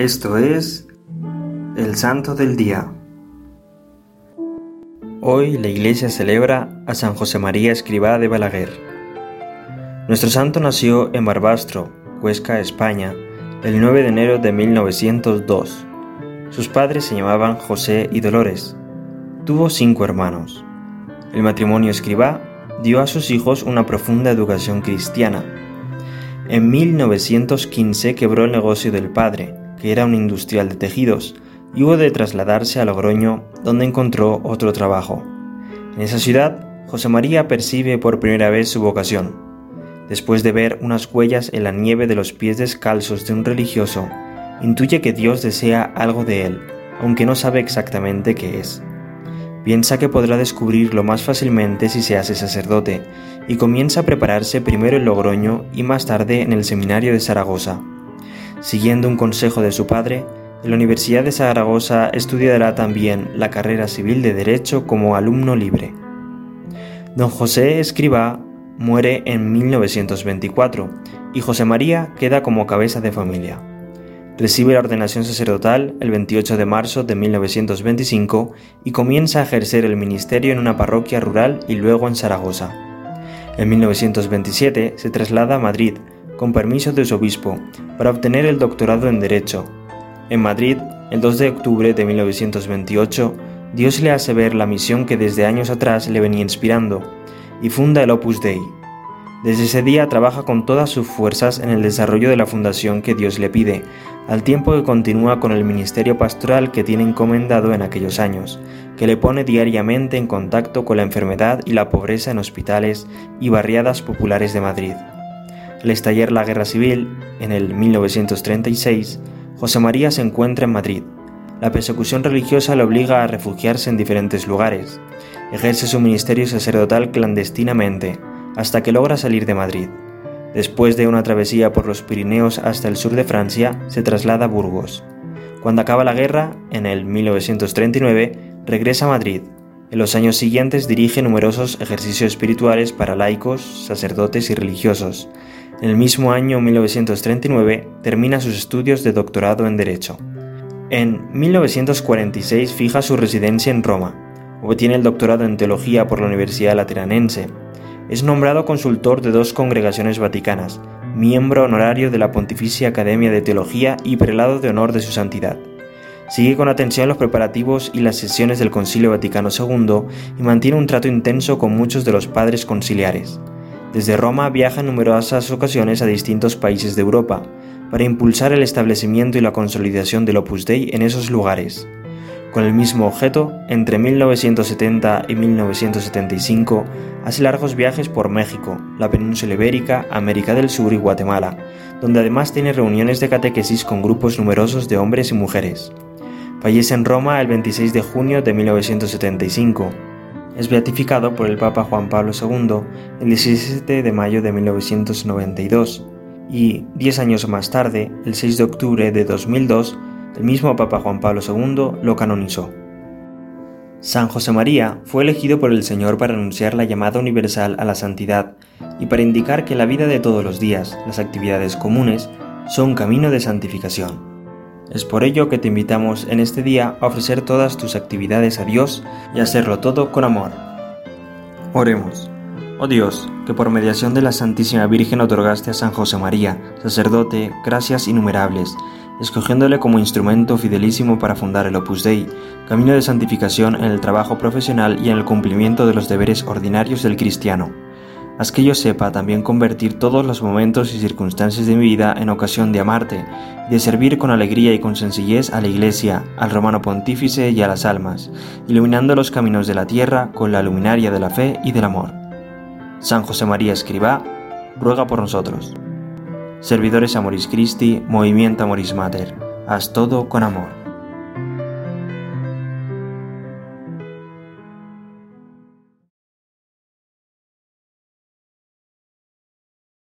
Esto es el Santo del Día. Hoy la Iglesia celebra a San José María Escribá de Balaguer. Nuestro santo nació en Barbastro, Huesca, España, el 9 de enero de 1902. Sus padres se llamaban José y Dolores. Tuvo cinco hermanos. El matrimonio Escribá dio a sus hijos una profunda educación cristiana. En 1915 quebró el negocio del padre, que era un industrial de tejidos, y hubo de trasladarse a Logroño, donde encontró otro trabajo. En esa ciudad, José María percibe por primera vez su vocación. Después de ver unas huellas en la nieve de los pies descalzos de un religioso, intuye que Dios desea algo de él, aunque no sabe exactamente qué es. Piensa que podrá descubrirlo más fácilmente si se hace sacerdote, y comienza a prepararse primero en Logroño y más tarde en el seminario de Zaragoza. Siguiendo un consejo de su padre, en la Universidad de Zaragoza estudiará también la carrera civil de Derecho como alumno libre. Don José Escribá muere en 1924 y José María queda como cabeza de familia. Recibe la ordenación sacerdotal el 28 de marzo de 1925 y comienza a ejercer el ministerio en una parroquia rural y luego en Zaragoza. En 1927 se traslada a Madrid, con permiso de su obispo, para obtener el doctorado en Derecho. En Madrid, el 2 de octubre de 1928, Dios le hace ver la misión que desde años atrás le venía inspirando, y funda el Opus Dei. Desde ese día trabaja con todas sus fuerzas en el desarrollo de la fundación que Dios le pide, al tiempo que continúa con el ministerio pastoral que tiene encomendado en aquellos años, que le pone diariamente en contacto con la enfermedad y la pobreza en hospitales y barriadas populares de Madrid. Al estallar la guerra civil, en el 1936, José María se encuentra en Madrid. La persecución religiosa le obliga a refugiarse en diferentes lugares. Ejerce su ministerio sacerdotal clandestinamente, hasta que logra salir de Madrid. Después de una travesía por los Pirineos hasta el sur de Francia, se traslada a Burgos. Cuando acaba la guerra, en el 1939, regresa a Madrid. En los años siguientes dirige numerosos ejercicios espirituales para laicos, sacerdotes y religiosos, en el mismo año 1939 termina sus estudios de doctorado en Derecho. En 1946 fija su residencia en Roma. Obtiene el doctorado en Teología por la Universidad Lateranense. Es nombrado consultor de dos congregaciones vaticanas, miembro honorario de la Pontificia Academia de Teología y prelado de honor de su santidad. Sigue con atención los preparativos y las sesiones del Concilio Vaticano II y mantiene un trato intenso con muchos de los padres conciliares. Desde Roma viaja en numerosas ocasiones a distintos países de Europa para impulsar el establecimiento y la consolidación del Opus Dei en esos lugares. Con el mismo objeto, entre 1970 y 1975 hace largos viajes por México, la península ibérica, América del Sur y Guatemala, donde además tiene reuniones de catequesis con grupos numerosos de hombres y mujeres. Fallece en Roma el 26 de junio de 1975 es beatificado por el Papa Juan Pablo II el 17 de mayo de 1992 y, diez años más tarde, el 6 de octubre de 2002, el mismo Papa Juan Pablo II lo canonizó. San José María fue elegido por el Señor para anunciar la llamada universal a la santidad y para indicar que la vida de todos los días, las actividades comunes, son camino de santificación. Es por ello que te invitamos en este día a ofrecer todas tus actividades a Dios y hacerlo todo con amor. Oremos. Oh Dios, que por mediación de la Santísima Virgen otorgaste a San José María, sacerdote, gracias innumerables, escogiéndole como instrumento fidelísimo para fundar el Opus Dei, camino de santificación en el trabajo profesional y en el cumplimiento de los deberes ordinarios del cristiano haz que yo sepa también convertir todos los momentos y circunstancias de mi vida en ocasión de amarte, de servir con alegría y con sencillez a la Iglesia, al romano pontífice y a las almas, iluminando los caminos de la tierra con la luminaria de la fe y del amor. San José María Escribá, ruega por nosotros. Servidores Amoris Christi, Movimiento Amoris Mater, haz todo con amor.